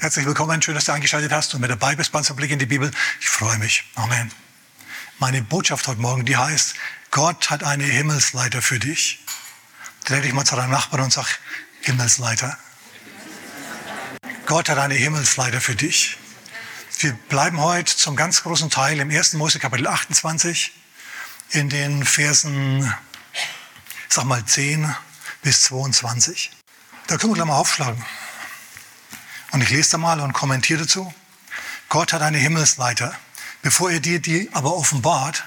Herzlich willkommen, schön, dass du eingeschaltet hast und mit dabei bist beim Blick in die Bibel. Ich freue mich. Amen. Meine Botschaft heute Morgen, die heißt, Gott hat eine Himmelsleiter für dich. Dreh dich mal zu deinem Nachbarn und sag, Himmelsleiter. Gott hat eine Himmelsleiter für dich. Wir bleiben heute zum ganz großen Teil im 1. Mose Kapitel 28 in den Versen, sag mal 10 bis 22. Da können wir gleich mal aufschlagen. Und ich lese da mal und kommentiere dazu. Gott hat eine Himmelsleiter. Bevor er dir die aber offenbart,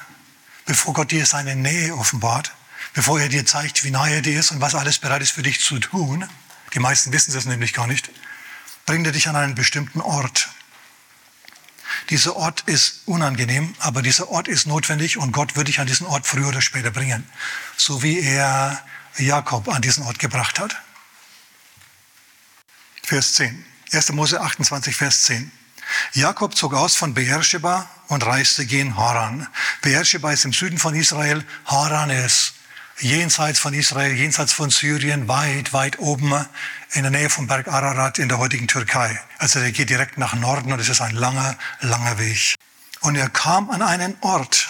bevor Gott dir seine Nähe offenbart, bevor er dir zeigt, wie nahe er dir ist und was alles bereit ist für dich zu tun, die meisten wissen das nämlich gar nicht, bringt er dich an einen bestimmten Ort. Dieser Ort ist unangenehm, aber dieser Ort ist notwendig und Gott wird dich an diesen Ort früher oder später bringen, so wie er Jakob an diesen Ort gebracht hat. Vers 10. 1. Mose 28, Vers 10. Jakob zog aus von Beersheba und reiste gen Haran. Beersheba ist im Süden von Israel, Haran ist jenseits von Israel, jenseits von Syrien, weit, weit oben in der Nähe vom Berg Ararat in der heutigen Türkei. Also der geht direkt nach Norden und es ist ein langer, langer Weg. Und er kam an einen Ort,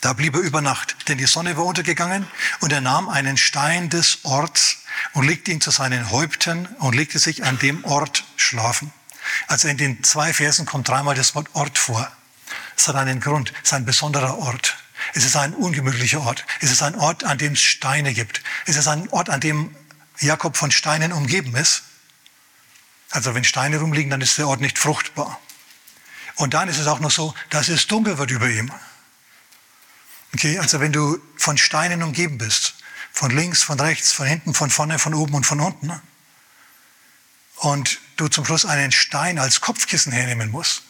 da blieb er über Nacht, denn die Sonne war untergegangen und er nahm einen Stein des Orts und legte ihn zu seinen Häupten und legte sich an dem Ort schlafen. Also in den zwei Versen kommt dreimal das Wort Ort vor. Es hat einen Grund, es ist ein besonderer Ort. Es ist ein ungemütlicher Ort. Es ist ein Ort, an dem es Steine gibt. Es ist ein Ort, an dem Jakob von Steinen umgeben ist. Also wenn Steine rumliegen, dann ist der Ort nicht fruchtbar. Und dann ist es auch noch so, dass es dunkel wird über ihm. Okay, also wenn du von Steinen umgeben bist, von links, von rechts, von hinten, von vorne, von oben und von unten, ne? und du zum Schluss einen Stein als Kopfkissen hernehmen musst,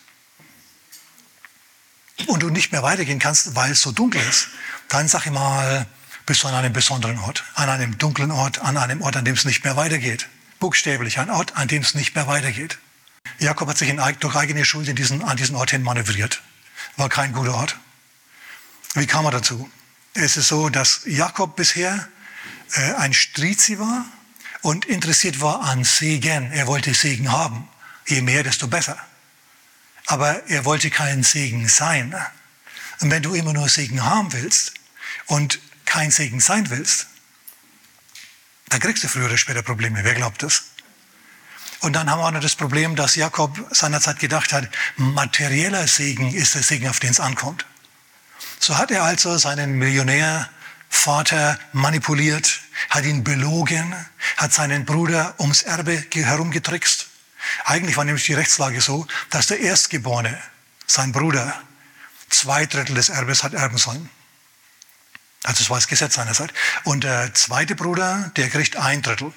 und du nicht mehr weitergehen kannst, weil es so dunkel ist, dann sag ich mal, bist du an einem besonderen Ort, an einem dunklen Ort, an einem Ort, an dem es nicht mehr weitergeht. Buchstäblich, ein Ort, an dem es nicht mehr weitergeht. Jakob hat sich in, durch eigene Schuld in diesen, an diesen Ort hin manövriert. War kein guter Ort. Wie kam er dazu? Es ist so, dass Jakob bisher äh, ein Strizi war und interessiert war an Segen. Er wollte Segen haben. Je mehr, desto besser. Aber er wollte kein Segen sein. Und wenn du immer nur Segen haben willst und kein Segen sein willst, dann kriegst du früher oder später Probleme. Wer glaubt das? Und dann haben wir auch noch das Problem, dass Jakob seinerzeit gedacht hat, materieller Segen ist der Segen, auf den es ankommt. So hat er also seinen Millionärvater manipuliert, hat ihn belogen, hat seinen Bruder ums Erbe herumgetrickst. Eigentlich war nämlich die Rechtslage so, dass der Erstgeborene, sein Bruder, zwei Drittel des Erbes hat erben sollen. Also das war das Gesetz seinerzeit. Und der zweite Bruder, der kriegt ein Drittel,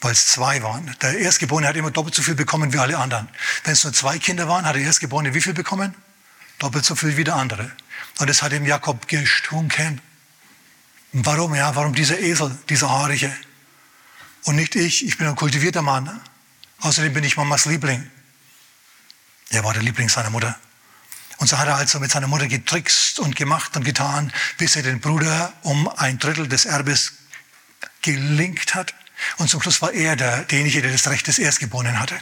weil es zwei waren. Der Erstgeborene hat immer doppelt so viel bekommen wie alle anderen. Wenn es nur zwei Kinder waren, hat der Erstgeborene wie viel bekommen? Doppelt so viel wie der andere. Und es hat ihm Jakob gestunken. Warum? Ja, warum dieser Esel, dieser Haarige? Und nicht ich, ich bin ein kultivierter Mann. Außerdem bin ich Mamas Liebling. Er war der Liebling seiner Mutter. Und so hat er also mit seiner Mutter getrickst und gemacht und getan, bis er den Bruder um ein Drittel des Erbes gelinkt hat. Und zum Schluss war er der, derjenige, der das Recht des Erstgeborenen hatte.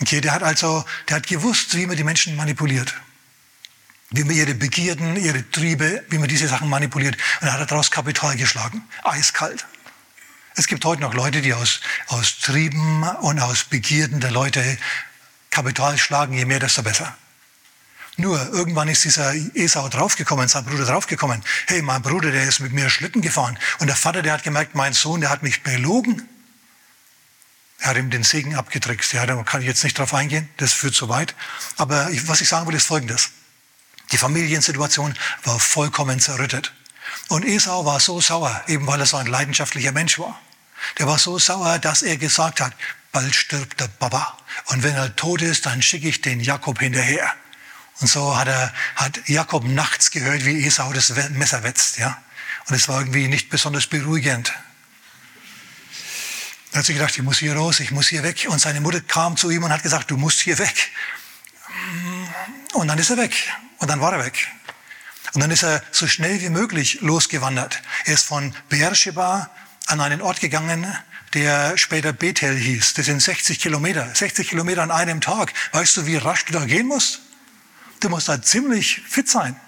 Okay, der hat also, der hat gewusst, wie man die Menschen manipuliert wie man ihre Begierden, ihre Triebe, wie man diese Sachen manipuliert. Und er hat daraus Kapital geschlagen. Eiskalt. Es gibt heute noch Leute, die aus, aus Trieben und aus Begierden der Leute Kapital schlagen. Je mehr, desto besser. Nur irgendwann ist dieser Esau draufgekommen, sein Bruder draufgekommen. Hey, mein Bruder, der ist mit mir Schlitten gefahren. Und der Vater, der hat gemerkt, mein Sohn, der hat mich belogen. Er hat ihm den Segen abgetrickst. Ja, da kann ich jetzt nicht drauf eingehen, das führt zu weit. Aber was ich sagen will, ist Folgendes. Die Familiensituation war vollkommen zerrüttet. Und Esau war so sauer, eben weil er so ein leidenschaftlicher Mensch war. Der war so sauer, dass er gesagt hat, bald stirbt der Baba. Und wenn er tot ist, dann schicke ich den Jakob hinterher. Und so hat, er, hat Jakob nachts gehört, wie Esau das Messer wetzt. Ja? Und es war irgendwie nicht besonders beruhigend. Er hat sich gedacht, ich muss hier raus, ich muss hier weg. Und seine Mutter kam zu ihm und hat gesagt, du musst hier weg. Und dann ist er weg. Und dann war er weg. Und dann ist er so schnell wie möglich losgewandert. Er ist von Beersheba an einen Ort gegangen, der später Bethel hieß. Das sind 60 Kilometer. 60 Kilometer an einem Tag. Weißt du, wie rasch du da gehen musst? Du musst da ziemlich fit sein.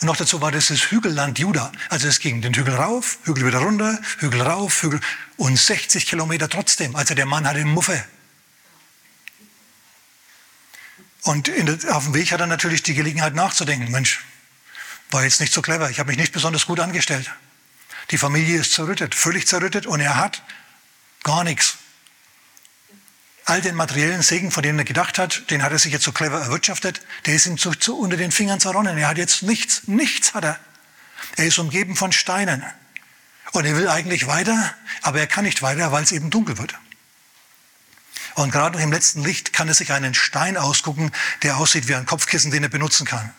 Und noch dazu war das das Hügelland Juda. Also es ging den Hügel rauf, Hügel wieder runter, Hügel rauf, Hügel und 60 Kilometer trotzdem. Also der Mann hatte Muffe. Und der, auf dem Weg hat er natürlich die Gelegenheit nachzudenken. Mensch, war jetzt nicht so clever. Ich habe mich nicht besonders gut angestellt. Die Familie ist zerrüttet, völlig zerrüttet und er hat gar nichts. All den materiellen Segen, von dem er gedacht hat, den hat er sich jetzt so clever erwirtschaftet, der ist ihm zu, zu unter den Fingern zerronnen. Er hat jetzt nichts, nichts hat er. Er ist umgeben von Steinen. Und er will eigentlich weiter, aber er kann nicht weiter, weil es eben dunkel wird. Und gerade noch im letzten Licht kann er sich einen Stein ausgucken, der aussieht wie ein Kopfkissen, den er benutzen kann.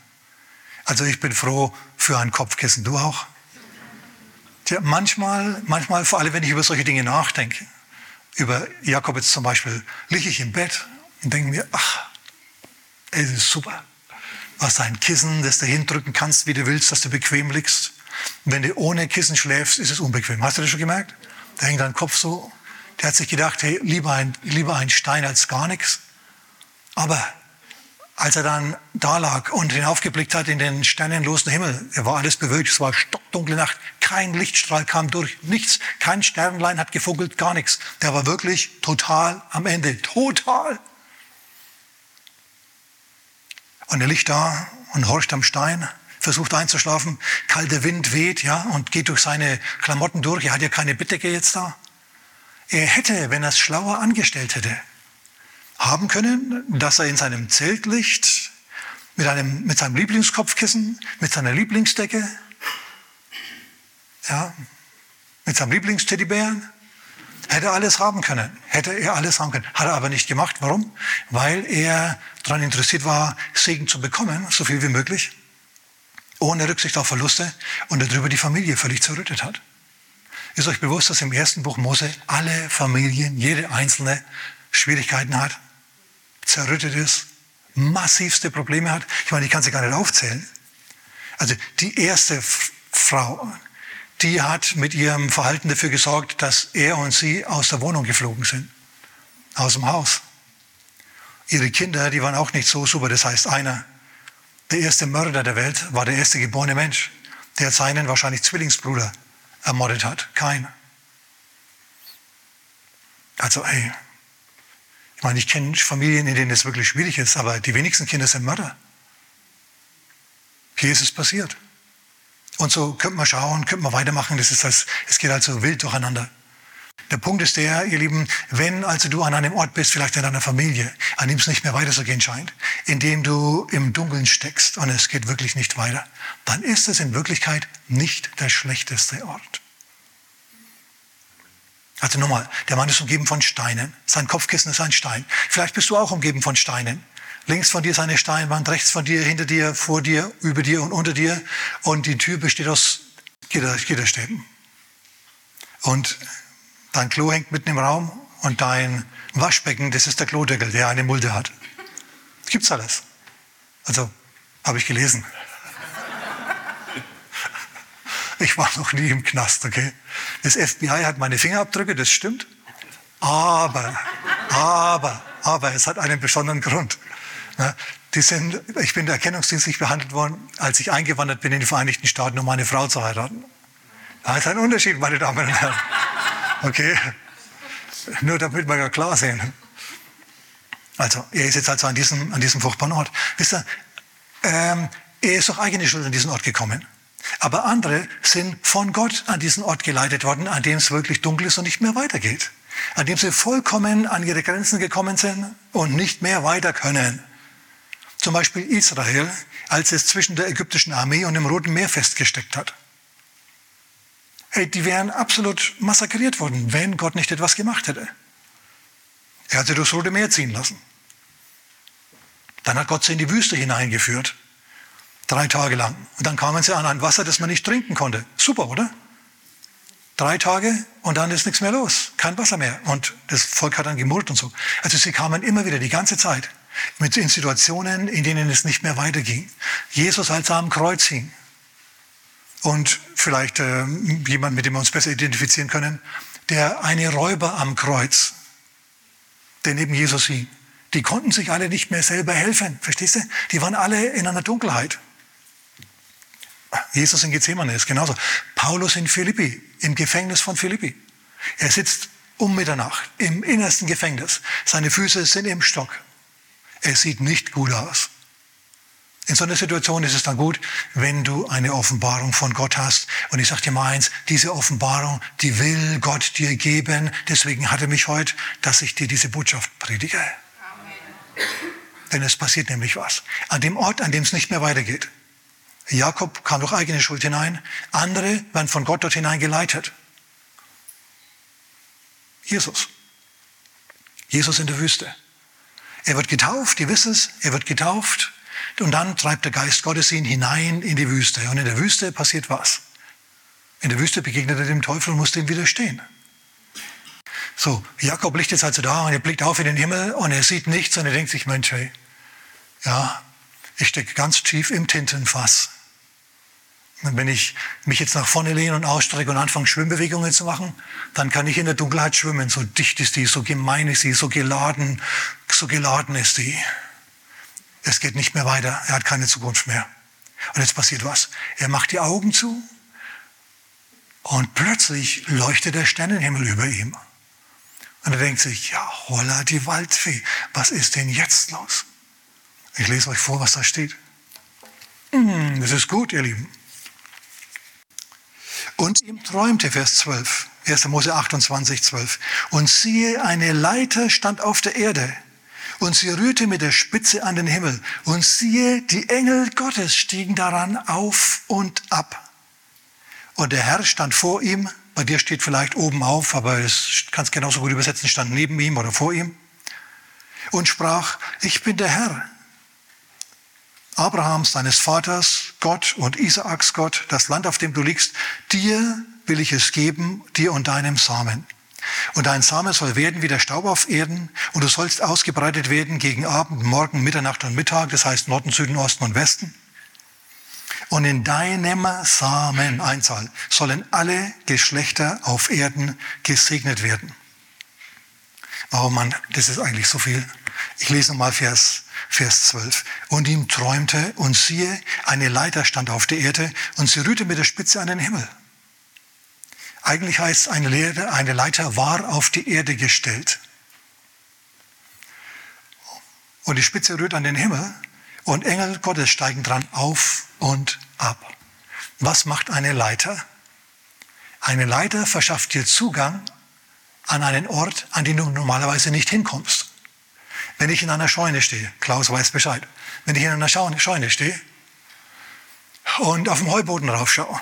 Also ich bin froh für ein Kopfkissen. Du auch? Tja, manchmal, manchmal, vor allem wenn ich über solche Dinge nachdenke, über Jakob jetzt zum Beispiel, liege ich im Bett und denke mir, ach, es ist super. Hast ein Kissen, das du hindrücken kannst, wie du willst, dass du bequem liegst. Wenn du ohne Kissen schläfst, ist es unbequem. Hast du das schon gemerkt? Da hängt dein Kopf so. Der hat sich gedacht, hey, lieber ein, lieber ein Stein als gar nichts. Aber als er dann da lag und hinaufgeblickt hat in den sternenlosen Himmel, er war alles bewölkt, es war stockdunkle Nacht, kein Lichtstrahl kam durch, nichts, kein Sternlein hat gefunkelt, gar nichts. Der war wirklich total am Ende, total. Und er liegt da und horcht am Stein, versucht einzuschlafen, kalter Wind weht, ja, und geht durch seine Klamotten durch, er hat ja keine Bettdecke jetzt da. Er hätte, wenn er es schlauer angestellt hätte, haben können, dass er in seinem Zelt liegt, mit, einem, mit seinem Lieblingskopfkissen, mit seiner Lieblingsdecke, ja, mit seinem Lieblingsteddybären. Hätte alles haben können, hätte er alles haben können. Hat er aber nicht gemacht. Warum? Weil er daran interessiert war, Segen zu bekommen, so viel wie möglich, ohne Rücksicht auf Verluste und darüber die Familie völlig zerrüttet hat. Ist euch bewusst, dass im ersten Buch Mose alle Familien, jede einzelne Schwierigkeiten hat? zerrüttet ist, massivste Probleme hat. Ich meine, ich kann sie gar nicht aufzählen. Also die erste Frau, die hat mit ihrem Verhalten dafür gesorgt, dass er und sie aus der Wohnung geflogen sind, aus dem Haus. Ihre Kinder, die waren auch nicht so super. Das heißt, einer, der erste Mörder der Welt, war der erste geborene Mensch, der seinen wahrscheinlich Zwillingsbruder ermordet hat. Kein. Also, ey, ich meine, ich kenne Familien, in denen es wirklich schwierig ist, aber die wenigsten Kinder sind Mörder. Hier ist es passiert. Und so könnte man schauen, könnte man weitermachen. Das ist das, es geht also wild durcheinander. Der Punkt ist der, ihr Lieben, wenn also du an einem Ort bist, vielleicht in deiner Familie, an dem es nicht mehr weiter so gehen scheint, in dem du im Dunkeln steckst und es geht wirklich nicht weiter, dann ist es in Wirklichkeit nicht der schlechteste Ort. Also nochmal, der Mann ist umgeben von Steinen. Sein Kopfkissen ist ein Stein. Vielleicht bist du auch umgeben von Steinen. Links von dir ist eine Steinwand, rechts von dir, hinter dir, vor dir, über dir und unter dir. Und die Tür besteht aus Gitter, Gitterstäben. Und dein Klo hängt mitten im Raum und dein Waschbecken, das ist der Klodeckel, der eine Mulde hat. Das gibt's alles. Also, habe ich gelesen. Ich war noch nie im Knast, okay? Das FBI hat meine Fingerabdrücke, das stimmt. Aber, aber, aber, es hat einen besonderen Grund. Die sind, ich bin erkennungsdienstlich behandelt worden, als ich eingewandert bin in die Vereinigten Staaten, um meine Frau zu heiraten. Da ist ein Unterschied, meine Damen und Herren. Okay? Nur damit wir ja klar sehen. Also, er ist jetzt also an diesem, an diesem furchtbaren Ort. Wisst ihr, ähm, er ist doch eigene Schuld an diesen Ort gekommen. Aber andere sind von Gott an diesen Ort geleitet worden, an dem es wirklich dunkel ist und nicht mehr weitergeht. An dem sie vollkommen an ihre Grenzen gekommen sind und nicht mehr weiter können. Zum Beispiel Israel, als es zwischen der ägyptischen Armee und dem Roten Meer festgesteckt hat. Hey, die wären absolut massakriert worden, wenn Gott nicht etwas gemacht hätte. Er hat sie durchs Rote Meer ziehen lassen. Dann hat Gott sie in die Wüste hineingeführt. Drei Tage lang. Und dann kamen sie an ein Wasser, das man nicht trinken konnte. Super, oder? Drei Tage und dann ist nichts mehr los. Kein Wasser mehr. Und das Volk hat dann gemurrt und so. Also sie kamen immer wieder die ganze Zeit mit in Situationen, in denen es nicht mehr weiterging. Jesus, als er am Kreuz hing, und vielleicht äh, jemand, mit dem wir uns besser identifizieren können, der eine Räuber am Kreuz, der neben Jesus hing. Die konnten sich alle nicht mehr selber helfen, verstehst du? Die waren alle in einer Dunkelheit. Jesus in Gethsemane ist genauso. Paulus in Philippi, im Gefängnis von Philippi. Er sitzt um Mitternacht im innersten Gefängnis. Seine Füße sind im Stock. Es sieht nicht gut aus. In so einer Situation ist es dann gut, wenn du eine Offenbarung von Gott hast. Und ich sage dir mal eins, diese Offenbarung, die will Gott dir geben. Deswegen hat er mich heute, dass ich dir diese Botschaft predige. Amen. Denn es passiert nämlich was. An dem Ort, an dem es nicht mehr weitergeht. Jakob kam durch eigene Schuld hinein. Andere werden von Gott dort hineingeleitet. Jesus. Jesus in der Wüste. Er wird getauft, ihr wisst es, er wird getauft und dann treibt der Geist Gottes ihn hinein in die Wüste. Und in der Wüste passiert was? In der Wüste begegnet er dem Teufel und muss dem widerstehen. So, Jakob liegt jetzt also da und er blickt auf in den Himmel und er sieht nichts und er denkt sich, Mensch, hey, ja, ich stecke ganz tief im Tintenfass. Und wenn ich mich jetzt nach vorne lehne und ausstrecke und anfange, Schwimmbewegungen zu machen, dann kann ich in der Dunkelheit schwimmen. So dicht ist die, so gemein ist sie, so geladen, so geladen ist die. Es geht nicht mehr weiter. Er hat keine Zukunft mehr. Und jetzt passiert was. Er macht die Augen zu und plötzlich leuchtet der Sternenhimmel über ihm. Und er denkt sich, ja, holla die Waldfee, was ist denn jetzt los? Ich lese euch vor, was da steht. Hm, das ist gut, ihr Lieben. Und ihm träumte, Vers 12, 1. Mose 28, 12. Und siehe, eine Leiter stand auf der Erde. Und sie rührte mit der Spitze an den Himmel. Und siehe, die Engel Gottes stiegen daran auf und ab. Und der Herr stand vor ihm. Bei dir steht vielleicht oben auf, aber es kannst genauso gut übersetzen, stand neben ihm oder vor ihm. Und sprach, ich bin der Herr, Abrahams, deines Vaters, Gott und Isaaks Gott, das Land, auf dem du liegst, dir will ich es geben, dir und deinem Samen. Und dein Same soll werden wie der Staub auf Erden, und du sollst ausgebreitet werden gegen Abend, Morgen, Mitternacht und Mittag, das heißt Norden, Süden, Osten und Westen. Und in deinem Samen, Einzahl, sollen alle Geschlechter auf Erden gesegnet werden. Oh Mann, das ist eigentlich so viel. Ich lese nochmal Vers, Vers 12. Und ihm träumte, und siehe, eine Leiter stand auf der Erde, und sie rührte mit der Spitze an den Himmel. Eigentlich heißt eine, Leiter, eine Leiter war auf die Erde gestellt. Und die Spitze rührt an den Himmel, und Engel Gottes steigen dran auf und ab. Was macht eine Leiter? Eine Leiter verschafft dir Zugang an einen Ort, an den du normalerweise nicht hinkommst. Wenn ich in einer Scheune stehe, Klaus weiß Bescheid, wenn ich in einer Scheune stehe und auf dem Heuboden raufschaue,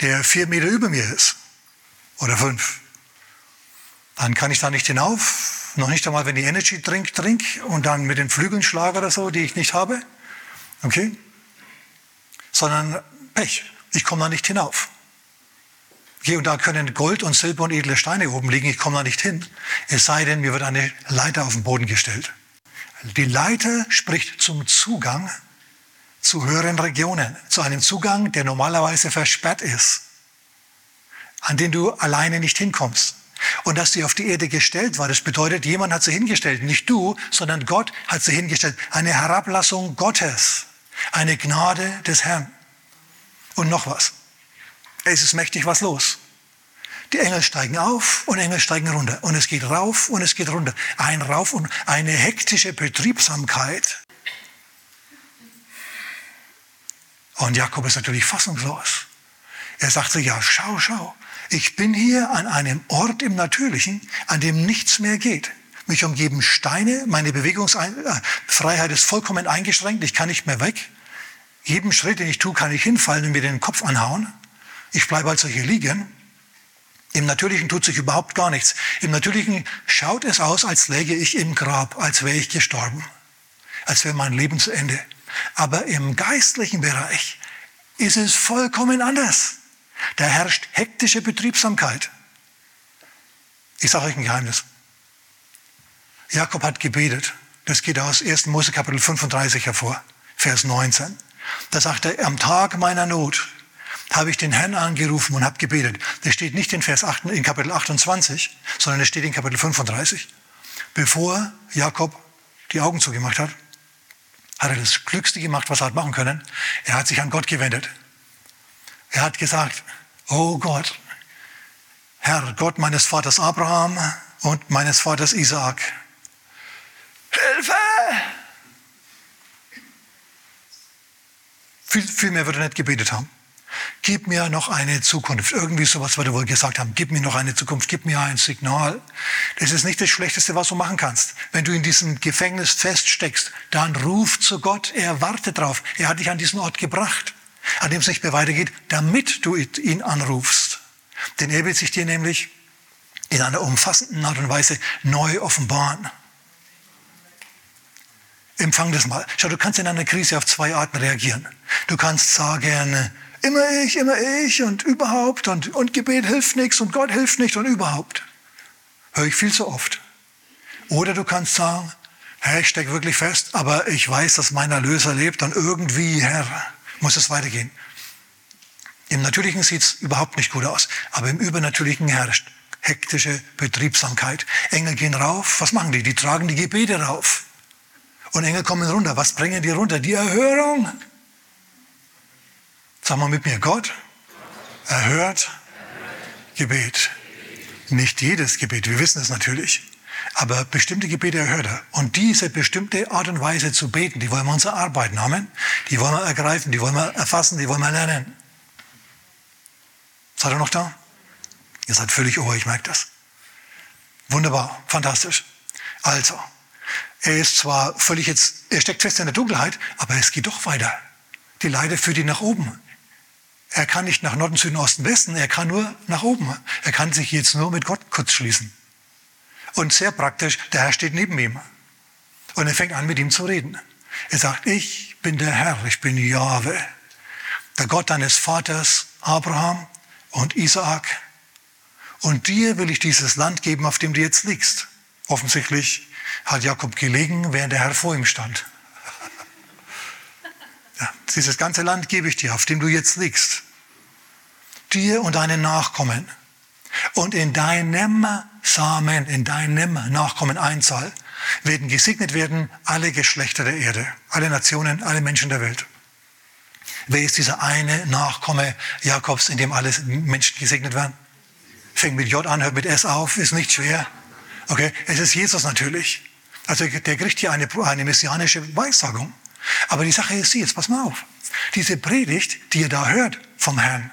der vier Meter über mir ist, oder fünf, dann kann ich da nicht hinauf, noch nicht einmal, wenn ich Energy Drink trink und dann mit den Flügeln schlage oder so, die ich nicht habe, okay, sondern Pech, ich komme da nicht hinauf. Hier und da können Gold und Silber und edle Steine oben liegen, ich komme da nicht hin. Es sei denn, mir wird eine Leiter auf den Boden gestellt. Die Leiter spricht zum Zugang zu höheren Regionen, zu einem Zugang, der normalerweise versperrt ist, an den du alleine nicht hinkommst. Und dass sie auf die Erde gestellt war, das bedeutet, jemand hat sie hingestellt, nicht du, sondern Gott hat sie hingestellt. Eine Herablassung Gottes, eine Gnade des Herrn. Und noch was. Es ist mächtig was los. Die Engel steigen auf und Engel steigen runter. Und es geht rauf und es geht runter. Ein Rauf und eine hektische Betriebsamkeit. Und Jakob ist natürlich fassungslos. Er sagt sich, ja, schau, schau. Ich bin hier an einem Ort im Natürlichen, an dem nichts mehr geht. Mich umgeben Steine, meine Bewegungsfreiheit ist vollkommen eingeschränkt, ich kann nicht mehr weg. Jeden Schritt, den ich tue, kann ich hinfallen und mir den Kopf anhauen. Ich bleibe also hier liegen. Im Natürlichen tut sich überhaupt gar nichts. Im Natürlichen schaut es aus, als läge ich im Grab, als wäre ich gestorben, als wäre mein Leben zu Ende. Aber im geistlichen Bereich ist es vollkommen anders. Da herrscht hektische Betriebsamkeit. Ich sage euch ein Geheimnis. Jakob hat gebetet. Das geht aus 1. Mose Kapitel 35 hervor, Vers 19. Da sagt er, am Tag meiner Not habe ich den Herrn angerufen und habe gebetet. Das steht nicht in Vers 8, in Kapitel 28, sondern es steht in Kapitel 35. Bevor Jakob die Augen zugemacht hat, hat er das Glückste gemacht, was er hat machen können. Er hat sich an Gott gewendet. Er hat gesagt, oh Gott, Herr Gott meines Vaters Abraham und meines Vaters Isaak, Hilfe! Viel, viel mehr würde er nicht gebetet haben. Gib mir noch eine Zukunft. Irgendwie sowas würde er wohl gesagt haben. Gib mir noch eine Zukunft. Gib mir ein Signal. Das ist nicht das Schlechteste, was du machen kannst. Wenn du in diesem Gefängnis feststeckst, dann ruf zu Gott. Er wartet drauf. Er hat dich an diesen Ort gebracht, an dem es nicht mehr weitergeht, damit du ihn anrufst. Denn er will sich dir nämlich in einer umfassenden Art und Weise neu offenbaren. Empfang das mal. Schau, du kannst in einer Krise auf zwei Arten reagieren. Du kannst sagen, immer ich, immer ich und überhaupt und, und Gebet hilft nichts und Gott hilft nicht und überhaupt. Höre ich viel zu oft. Oder du kannst sagen, Herr, ich stecke wirklich fest, aber ich weiß, dass mein Erlöser lebt und irgendwie, Herr, muss es weitergehen. Im Natürlichen sieht es überhaupt nicht gut aus, aber im Übernatürlichen herrscht hektische Betriebsamkeit. Engel gehen rauf, was machen die? Die tragen die Gebete rauf. Und Engel kommen runter. Was bringen die runter? Die Erhörung. Sag mal mit mir, Gott erhört Gebet. Nicht jedes Gebet, wir wissen es natürlich. Aber bestimmte Gebete erhört er. Und diese bestimmte Art und Weise zu beten, die wollen wir uns erarbeiten. Amen. Die wollen wir ergreifen, die wollen wir erfassen, die wollen wir lernen. Seid ihr noch da? Ihr seid völlig ohr, ich merke das. Wunderbar, fantastisch. Also, er ist zwar völlig jetzt, er steckt fest in der Dunkelheit, aber es geht doch weiter. Die Leiter führt ihn nach oben. Er kann nicht nach Norden, Süden, Osten, Westen, er kann nur nach oben. Er kann sich jetzt nur mit Gott kurz schließen. Und sehr praktisch, der Herr steht neben ihm. Und er fängt an, mit ihm zu reden. Er sagt, ich bin der Herr, ich bin Jahwe, der Gott deines Vaters Abraham und Isaak. Und dir will ich dieses Land geben, auf dem du jetzt liegst. Offensichtlich hat Jakob gelegen, während der Herr vor ihm stand. Ja, dieses ganze Land gebe ich dir, auf dem du jetzt liegst. Dir und deinen Nachkommen. Und in deinem Samen, in deinem Nachkommen Einzahl, werden gesegnet werden alle Geschlechter der Erde, alle Nationen, alle Menschen der Welt. Wer ist dieser eine Nachkomme Jakobs, in dem alle Menschen gesegnet werden? Fängt mit J an, hört mit S auf, ist nicht schwer. Okay, es ist Jesus natürlich. Also der kriegt hier eine, eine messianische Weissagung. Aber die Sache ist sie, jetzt pass mal auf. Diese Predigt, die ihr da hört vom Herrn,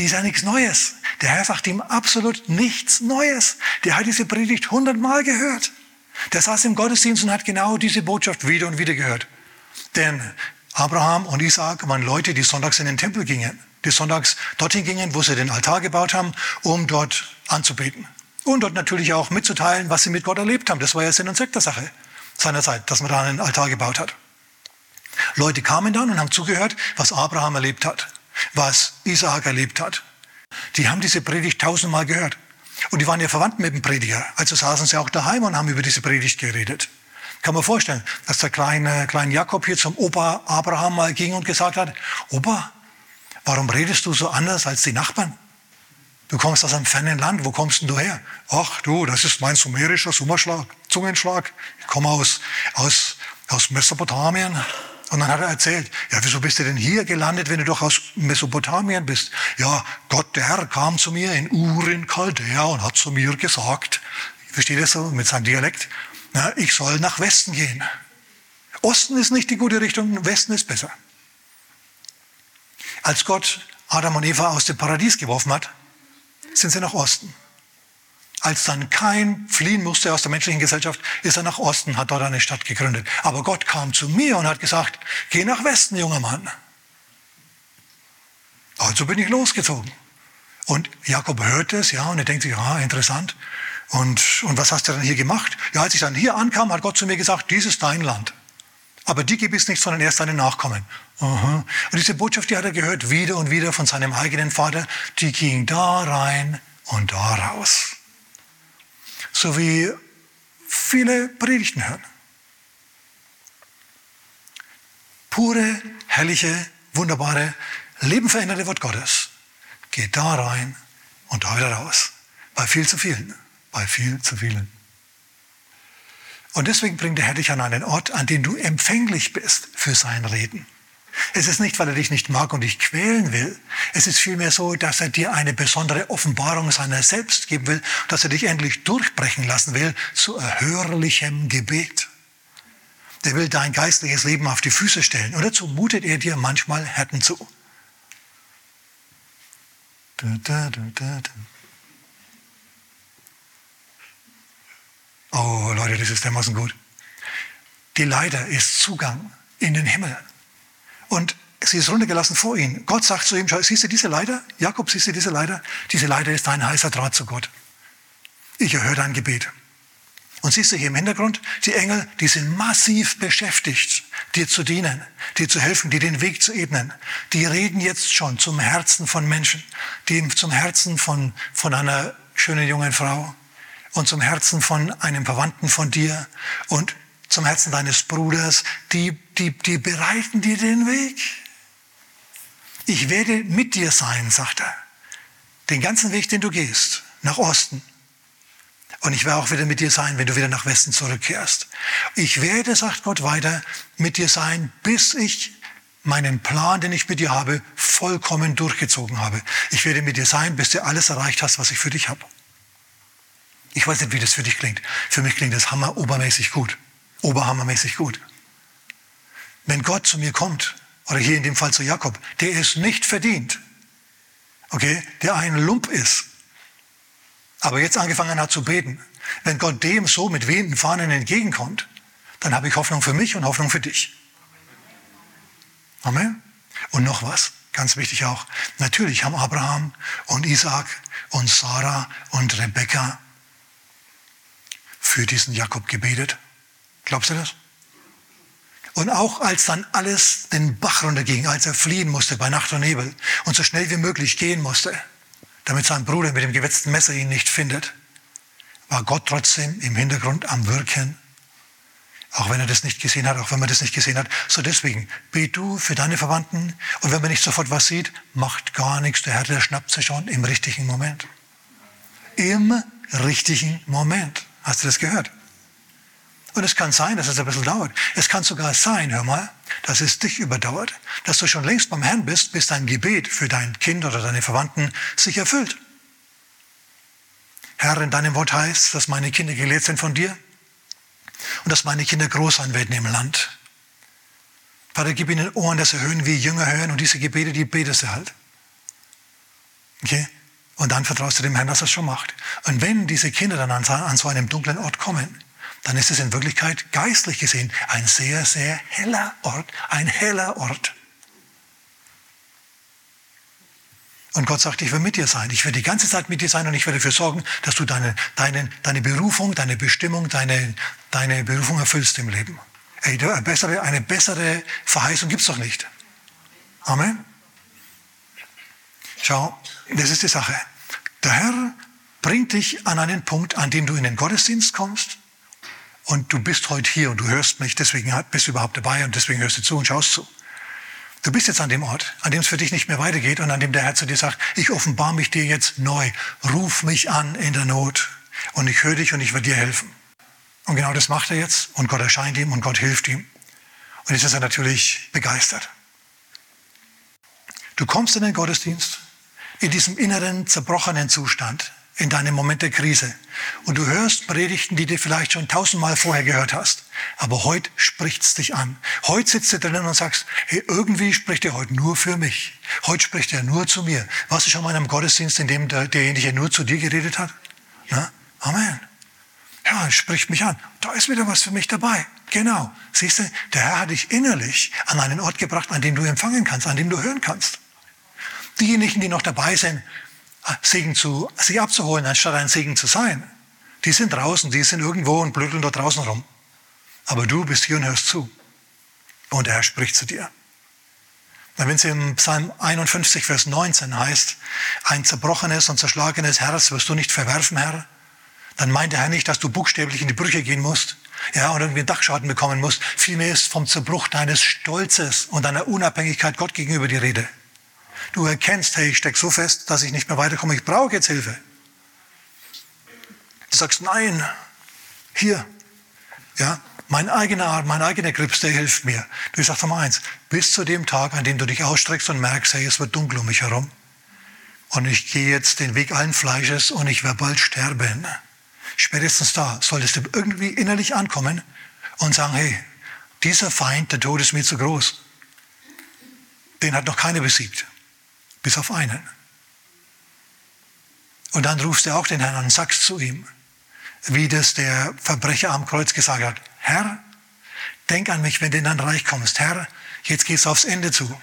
die ist ja nichts Neues. Der Herr sagt ihm absolut nichts Neues. Der hat diese Predigt hundertmal gehört. Der saß im Gottesdienst und hat genau diese Botschaft wieder und wieder gehört. Denn Abraham und Isaac waren Leute, die sonntags in den Tempel gingen. Die sonntags dorthin gingen, wo sie den Altar gebaut haben, um dort anzubeten. Und dort natürlich auch mitzuteilen, was sie mit Gott erlebt haben. Das war ja Sinn und Zweck der Sache seinerzeit, dass man da einen Altar gebaut hat. Leute kamen dann und haben zugehört, was Abraham erlebt hat, was Isaak erlebt hat. Die haben diese Predigt tausendmal gehört. Und die waren ja verwandt mit dem Prediger. Also saßen sie auch daheim und haben über diese Predigt geredet. Kann man vorstellen, dass der kleine, kleine Jakob hier zum Opa Abraham mal ging und gesagt hat, Opa, warum redest du so anders als die Nachbarn? Du kommst aus einem fernen Land, wo kommst denn du her? Ach du, das ist mein sumerischer Summerschlag, Zungenschlag. Ich komme aus, aus, aus Mesopotamien. Und dann hat er erzählt, ja, wieso bist du denn hier gelandet, wenn du doch aus Mesopotamien bist? Ja, Gott, der Herr, kam zu mir in Ur Chaldea und hat zu mir gesagt, versteht ihr so mit seinem Dialekt, na, ich soll nach Westen gehen. Osten ist nicht die gute Richtung, Westen ist besser. Als Gott Adam und Eva aus dem Paradies geworfen hat, sind sie nach Osten. Als dann kein fliehen musste aus der menschlichen Gesellschaft, ist er nach Osten, hat dort eine Stadt gegründet. Aber Gott kam zu mir und hat gesagt, geh nach Westen, junger Mann. Also bin ich losgezogen. Und Jakob hört es, ja, und er denkt sich, ja, interessant. Und, und was hast du dann hier gemacht? Ja, als ich dann hier ankam, hat Gott zu mir gesagt, dies ist dein Land. Aber die gibt es nicht, sondern erst deine Nachkommen. Aha. Und diese Botschaft, die hat er gehört, wieder und wieder von seinem eigenen Vater, die ging da rein und da raus so wie viele Predigten hören. Pure, herrliche, wunderbare Leben veränderte Wort Gottes geht da rein und da wieder raus. Bei viel zu vielen. Bei viel zu vielen. Und deswegen bringt der Herr dich an einen Ort, an dem du empfänglich bist für sein Reden. Es ist nicht, weil er dich nicht mag und dich quälen will. Es ist vielmehr so, dass er dir eine besondere Offenbarung seiner selbst geben will, dass er dich endlich durchbrechen lassen will zu erhörlichem Gebet. Der will dein geistliches Leben auf die Füße stellen. Und dazu mutet er dir manchmal Härten zu. Oh Leute, das ist dermaßen gut. Die Leiter ist Zugang in den Himmel. Und sie ist runtergelassen vor ihn. Gott sagt zu ihm, siehst du diese Leiter? Jakob, siehst du diese Leiter? Diese Leiter ist dein heißer Draht zu Gott. Ich erhöre dein Gebet. Und siehst du hier im Hintergrund, die Engel, die sind massiv beschäftigt, dir zu dienen, dir zu helfen, dir den Weg zu ebnen. Die reden jetzt schon zum Herzen von Menschen, die zum Herzen von, von einer schönen jungen Frau und zum Herzen von einem Verwandten von dir und zum Herzen deines Bruders, die, die, die bereiten dir den Weg. Ich werde mit dir sein, sagt er. Den ganzen Weg, den du gehst, nach Osten, und ich werde auch wieder mit dir sein, wenn du wieder nach Westen zurückkehrst. Ich werde, sagt Gott weiter, mit dir sein, bis ich meinen Plan, den ich mit dir habe, vollkommen durchgezogen habe. Ich werde mit dir sein, bis du alles erreicht hast, was ich für dich habe. Ich weiß nicht, wie das für dich klingt. Für mich klingt das hammer obermäßig gut. Oberhammermäßig gut. Wenn Gott zu mir kommt, oder hier in dem Fall zu Jakob, der es nicht verdient, okay, der ein Lump ist, aber jetzt angefangen hat zu beten, wenn Gott dem so mit wehenden Fahnen entgegenkommt, dann habe ich Hoffnung für mich und Hoffnung für dich. Amen. Und noch was, ganz wichtig auch. Natürlich haben Abraham und Isaac und Sarah und Rebekka für diesen Jakob gebetet. Glaubst du das? Und auch als dann alles den Bach runterging, als er fliehen musste bei Nacht und Nebel und so schnell wie möglich gehen musste, damit sein Bruder mit dem gewetzten Messer ihn nicht findet, war Gott trotzdem im Hintergrund am Wirken, auch wenn er das nicht gesehen hat, auch wenn man das nicht gesehen hat. So deswegen, bet du für deine Verwandten und wenn man nicht sofort was sieht, macht gar nichts. Der Herr, der schnappt sich schon im richtigen Moment. Im richtigen Moment. Hast du das gehört? Und es kann sein, dass es ein bisschen dauert. Es kann sogar sein, hör mal, dass es dich überdauert, dass du schon längst beim Herrn bist, bis dein Gebet für dein Kind oder deine Verwandten sich erfüllt. Herr, in deinem Wort heißt, dass meine Kinder gelehrt sind von dir und dass meine Kinder groß sein werden im Land. Vater, gib ihnen Ohren, dass sie hören, wie Jünger hören und diese Gebete, die betest du halt. Okay? Und dann vertraust du dem Herrn, dass er es schon macht. Und wenn diese Kinder dann an, an so einem dunklen Ort kommen, dann ist es in Wirklichkeit geistlich gesehen ein sehr, sehr heller Ort, ein heller Ort. Und Gott sagt, ich will mit dir sein. Ich werde die ganze Zeit mit dir sein und ich werde dafür sorgen, dass du deine, deine, deine Berufung, deine Bestimmung, deine, deine Berufung erfüllst im Leben. Eine bessere, eine bessere Verheißung gibt es doch nicht. Amen. Schau, das ist die Sache. Der Herr bringt dich an einen Punkt, an dem du in den Gottesdienst kommst und du bist heute hier und du hörst mich, deswegen bist du überhaupt dabei und deswegen hörst du zu und schaust zu. Du bist jetzt an dem Ort, an dem es für dich nicht mehr weitergeht und an dem der Herr zu dir sagt, ich offenbar mich dir jetzt neu, ruf mich an in der Not und ich höre dich und ich werde dir helfen. Und genau das macht er jetzt und Gott erscheint ihm und Gott hilft ihm. Und jetzt ist er natürlich begeistert. Du kommst in den Gottesdienst in diesem inneren, zerbrochenen Zustand, in deinem Moment der Krise. Und du hörst Predigten, die du vielleicht schon tausendmal vorher gehört hast. Aber heute spricht's dich an. Heute sitzt du drinnen und sagst, hey, irgendwie spricht er heute nur für mich. Heute spricht er nur zu mir. Warst du schon mal in einem Gottesdienst, in dem der, derjenige nur zu dir geredet hat? Na? Amen. Ja, spricht mich an. Da ist wieder was für mich dabei. Genau. Siehst du, der Herr hat dich innerlich an einen Ort gebracht, an dem du empfangen kannst, an dem du hören kannst. Diejenigen, die noch dabei sind, Segen zu, sich abzuholen, anstatt ein Segen zu sein. Die sind draußen, die sind irgendwo und blödeln da draußen rum. Aber du bist hier und hörst zu. Und Herr spricht zu dir. Wenn es im Psalm 51, Vers 19 heißt, ein zerbrochenes und zerschlagenes Herz wirst du nicht verwerfen, Herr, dann meint der Herr nicht, dass du buchstäblich in die Brüche gehen musst, ja, und irgendwie einen Dachschaden bekommen musst. Vielmehr ist vom Zerbruch deines Stolzes und deiner Unabhängigkeit Gott gegenüber die Rede. Du erkennst, hey, ich stecke so fest, dass ich nicht mehr weiterkomme, ich brauche jetzt Hilfe. Du sagst, nein, hier, ja, mein eigener Arm, mein eigener Grips, der hilft mir. Du sagst Nummer eins, bis zu dem Tag, an dem du dich ausstreckst und merkst, hey, es wird dunkel um mich herum. Und ich gehe jetzt den Weg allen Fleisches und ich werde bald sterben. Spätestens da solltest du irgendwie innerlich ankommen und sagen, hey, dieser Feind, der Tod ist mir zu groß. Den hat noch keiner besiegt, bis auf einen. Und dann rufst du auch den Herrn an und sagst zu ihm, wie das der Verbrecher am Kreuz gesagt hat, Herr, denk an mich, wenn du in dein Reich kommst. Herr, jetzt geht's aufs Ende zu.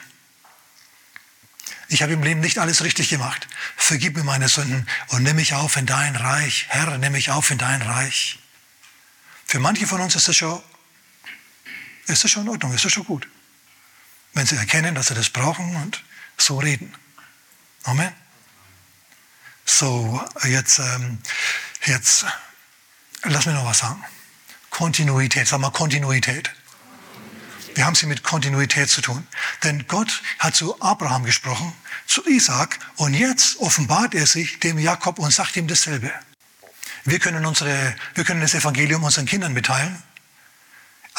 Ich habe im Leben nicht alles richtig gemacht. Vergib mir meine Sünden und nimm mich auf in dein Reich. Herr, nimm mich auf in dein Reich. Für manche von uns ist das schon, ist das schon in Ordnung, ist das schon gut. Wenn sie erkennen, dass sie das brauchen und so reden. Amen. So, jetzt, ähm, jetzt, lass mir noch was sagen. Kontinuität, sag mal Kontinuität. Wir haben es hier mit Kontinuität zu tun. Denn Gott hat zu Abraham gesprochen, zu Isaac und jetzt offenbart er sich dem Jakob und sagt ihm dasselbe. Wir können, unsere, wir können das Evangelium unseren Kindern mitteilen,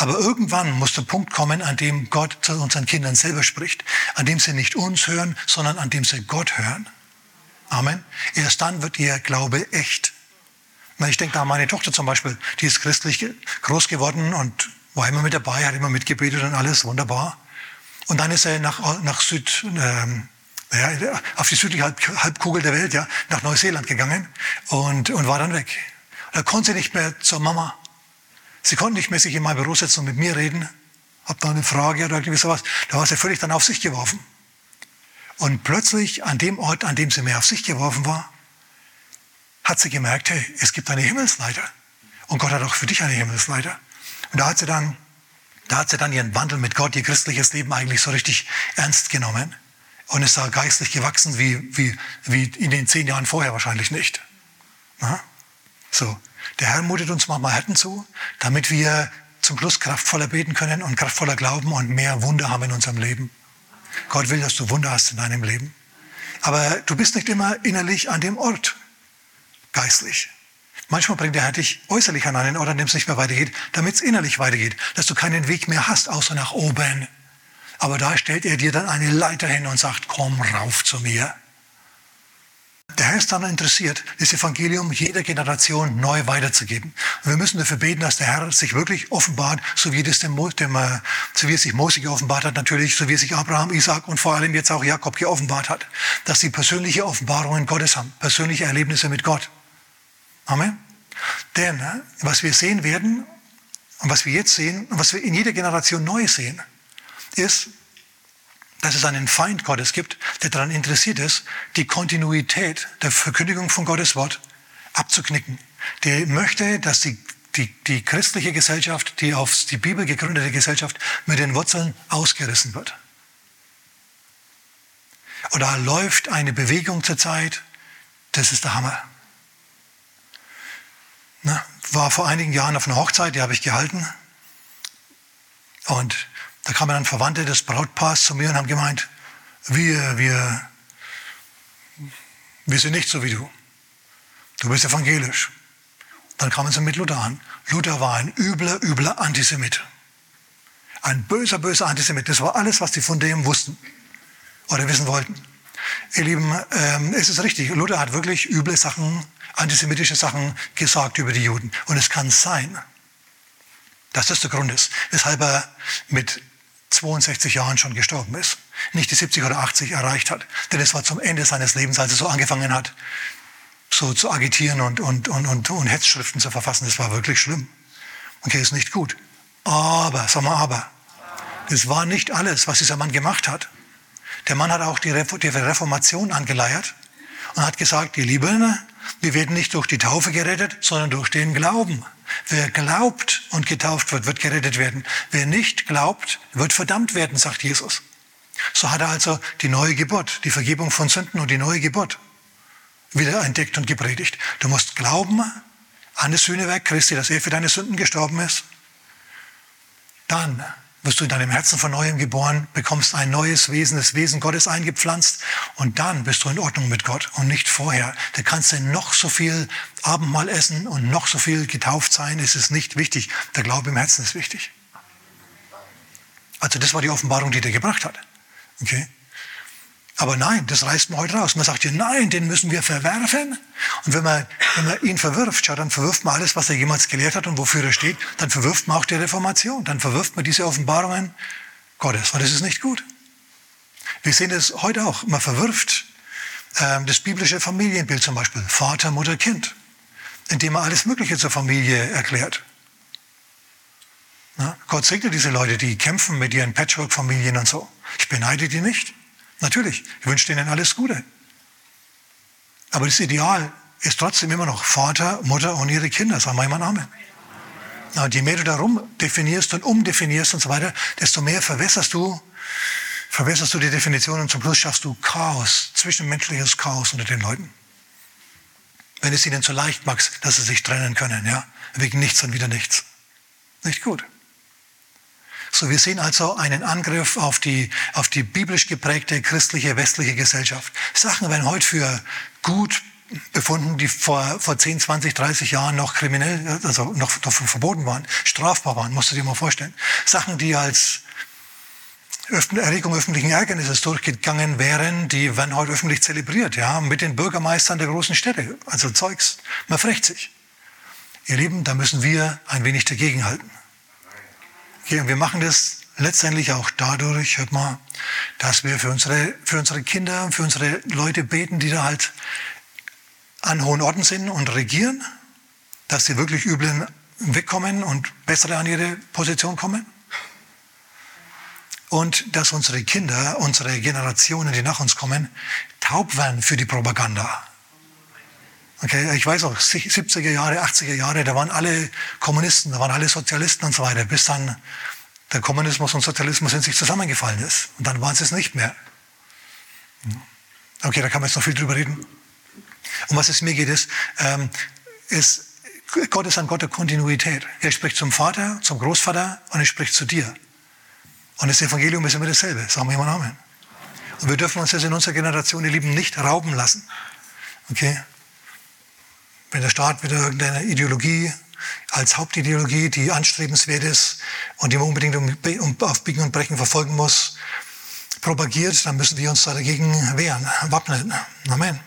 aber irgendwann muss der Punkt kommen, an dem Gott zu unseren Kindern selber spricht, an dem sie nicht uns hören, sondern an dem sie Gott hören. Amen. Erst dann wird ihr Glaube echt. Ich denke da an meine Tochter zum Beispiel, die ist christlich groß geworden und war immer mit dabei, hat immer mitgebetet und alles, wunderbar. Und dann ist er nach, nach Süd, ähm, ja, auf die südliche Halbkugel der Welt, ja, nach Neuseeland gegangen und, und war dann weg. Da konnte sie nicht mehr zur Mama. Sie konnte nicht mehr sich in mein Büro setzen und mit mir reden. Hab da eine Frage oder irgendwie sowas. Da war sie völlig dann auf sich geworfen. Und plötzlich an dem Ort, an dem sie mehr auf sich geworfen war, hat sie gemerkt, hey, es gibt eine Himmelsleiter. Und Gott hat auch für dich eine Himmelsleiter. Und da hat sie dann, da hat sie dann ihren Wandel mit Gott, ihr christliches Leben eigentlich so richtig ernst genommen und ist da geistlich gewachsen wie, wie, wie in den zehn Jahren vorher wahrscheinlich nicht. Na? So. Der Herr mutet uns manchmal Härten zu, damit wir zum Schluss kraftvoller beten können und kraftvoller glauben und mehr Wunder haben in unserem Leben. Gott will, dass du Wunder hast in deinem Leben. Aber du bist nicht immer innerlich an dem Ort geistlich. Manchmal bringt der Herr dich äußerlich an einen Ort, an dem es nicht mehr weitergeht, damit es innerlich weitergeht, dass du keinen Weg mehr hast, außer nach oben. Aber da stellt er dir dann eine Leiter hin und sagt, komm rauf zu mir. Der Herr ist dann interessiert, das Evangelium jeder Generation neu weiterzugeben. Und wir müssen dafür beten, dass der Herr sich wirklich offenbart, so wie, das dem, dem, äh, so wie es sich Mose geoffenbart hat, natürlich, so wie es sich Abraham, Isaac und vor allem jetzt auch Jakob geoffenbart hat. Dass sie persönliche Offenbarungen Gottes haben, persönliche Erlebnisse mit Gott. Amen. Denn äh, was wir sehen werden und was wir jetzt sehen und was wir in jeder Generation neu sehen, ist, dass es einen Feind Gottes gibt, der daran interessiert ist, die Kontinuität der Verkündigung von Gottes Wort abzuknicken. Der möchte, dass die, die, die christliche Gesellschaft, die auf die Bibel gegründete Gesellschaft, mit den Wurzeln ausgerissen wird. Und da läuft eine Bewegung zurzeit, das ist der Hammer. Na, war vor einigen Jahren auf einer Hochzeit, die habe ich gehalten. Und da kamen dann Verwandte des Brautpaars zu mir und haben gemeint, wir, wir, wir sind nicht so wie du. Du bist evangelisch. Dann kamen sie mit Luther an. Luther war ein übler, übler Antisemit. Ein böser, böser Antisemit. Das war alles, was sie von dem wussten oder wissen wollten. Ihr Lieben, ähm, es ist richtig. Luther hat wirklich üble Sachen, antisemitische Sachen gesagt über die Juden. Und es kann sein, dass das der Grund ist, weshalb er mit 62 Jahren schon gestorben ist, nicht die 70 oder 80 erreicht hat. Denn es war zum Ende seines Lebens, als er so angefangen hat, so zu agitieren und, und, und, und, und Hetzschriften zu verfassen. Das war wirklich schlimm. Okay, ist nicht gut. Aber, sag mal aber, das war nicht alles, was dieser Mann gemacht hat. Der Mann hat auch die Reformation angeleiert und hat gesagt, ihr Lieben, wir werden nicht durch die Taufe gerettet, sondern durch den Glauben. Wer glaubt und getauft wird, wird gerettet werden. Wer nicht glaubt, wird verdammt werden, sagt Jesus. So hat er also die neue Geburt, die Vergebung von Sünden und die neue Geburt wieder entdeckt und gepredigt. Du musst glauben an das Sühnewerk Christi, dass er für deine Sünden gestorben ist. Dann wirst du in deinem Herzen von neuem geboren, bekommst ein neues Wesen, das Wesen Gottes eingepflanzt und dann bist du in Ordnung mit Gott und nicht vorher. Da kannst du noch so viel Abendmahl essen und noch so viel getauft sein, es ist nicht wichtig. Der Glaube im Herzen ist wichtig. Also das war die Offenbarung, die der gebracht hat. Okay? Aber nein, das reißt man heute raus. Man sagt ja, nein, den müssen wir verwerfen. Und wenn man, wenn man ihn verwirft, schau, dann verwirft man alles, was er jemals gelehrt hat und wofür er steht. Dann verwirft man auch die Reformation. Dann verwirft man diese Offenbarungen Gottes. Und das ist nicht gut. Wir sehen das heute auch. Man verwirft ähm, das biblische Familienbild zum Beispiel. Vater, Mutter, Kind. Indem man alles Mögliche zur Familie erklärt. Na, Gott segne diese Leute, die kämpfen mit ihren Patchwork-Familien und so. Ich beneide die nicht. Natürlich, ich wünsche denen alles Gute. Aber das Ideal ist trotzdem immer noch Vater, Mutter und ihre Kinder, sagen wir immer Namen. Na, je mehr du darum definierst und umdefinierst und so weiter, desto mehr verwässerst du, verwässerst du die Definition und zum Schluss schaffst du Chaos, zwischenmenschliches Chaos unter den Leuten. Wenn es ihnen zu leicht machst, dass sie sich trennen können, ja, wegen nichts und wieder nichts. Nicht gut. So, wir sehen also einen Angriff auf die, auf die biblisch geprägte christliche westliche Gesellschaft. Sachen werden heute für gut befunden, die vor, vor 10, 20, 30 Jahren noch kriminell, also noch, verboten waren, strafbar waren, musst du dir mal vorstellen. Sachen, die als Erregung öffentlichen Ärgernisses durchgegangen wären, die werden heute öffentlich zelebriert, ja, mit den Bürgermeistern der großen Städte. Also Zeugs, man frecht sich. Ihr Lieben, da müssen wir ein wenig dagegenhalten. Wir machen das letztendlich auch dadurch, hört mal, dass wir für unsere, für unsere Kinder, für unsere Leute beten, die da halt an hohen Orten sind und regieren, dass sie wirklich üblen wegkommen und bessere an ihre Position kommen. Und dass unsere Kinder, unsere Generationen, die nach uns kommen, taub werden für die Propaganda. Okay, ich weiß auch, 70er Jahre, 80er Jahre, da waren alle Kommunisten, da waren alle Sozialisten und so weiter, bis dann der Kommunismus und Sozialismus in sich zusammengefallen ist. Und dann waren sie es nicht mehr. Okay, da kann man jetzt noch viel drüber reden. Um was es mir geht, ist, ähm, ist, Gott ist ein Gott der Kontinuität. Er spricht zum Vater, zum Großvater und er spricht zu dir. Und das Evangelium ist immer dasselbe. Sagen wir immer Amen. Und wir dürfen uns das in unserer Generation, ihr Lieben, nicht rauben lassen. Okay? Wenn der Staat wieder irgendeine Ideologie als Hauptideologie, die anstrebenswert ist und die man unbedingt um, auf Biegen und Brechen verfolgen muss, propagiert, dann müssen wir uns dagegen wehren, wappnen. Amen.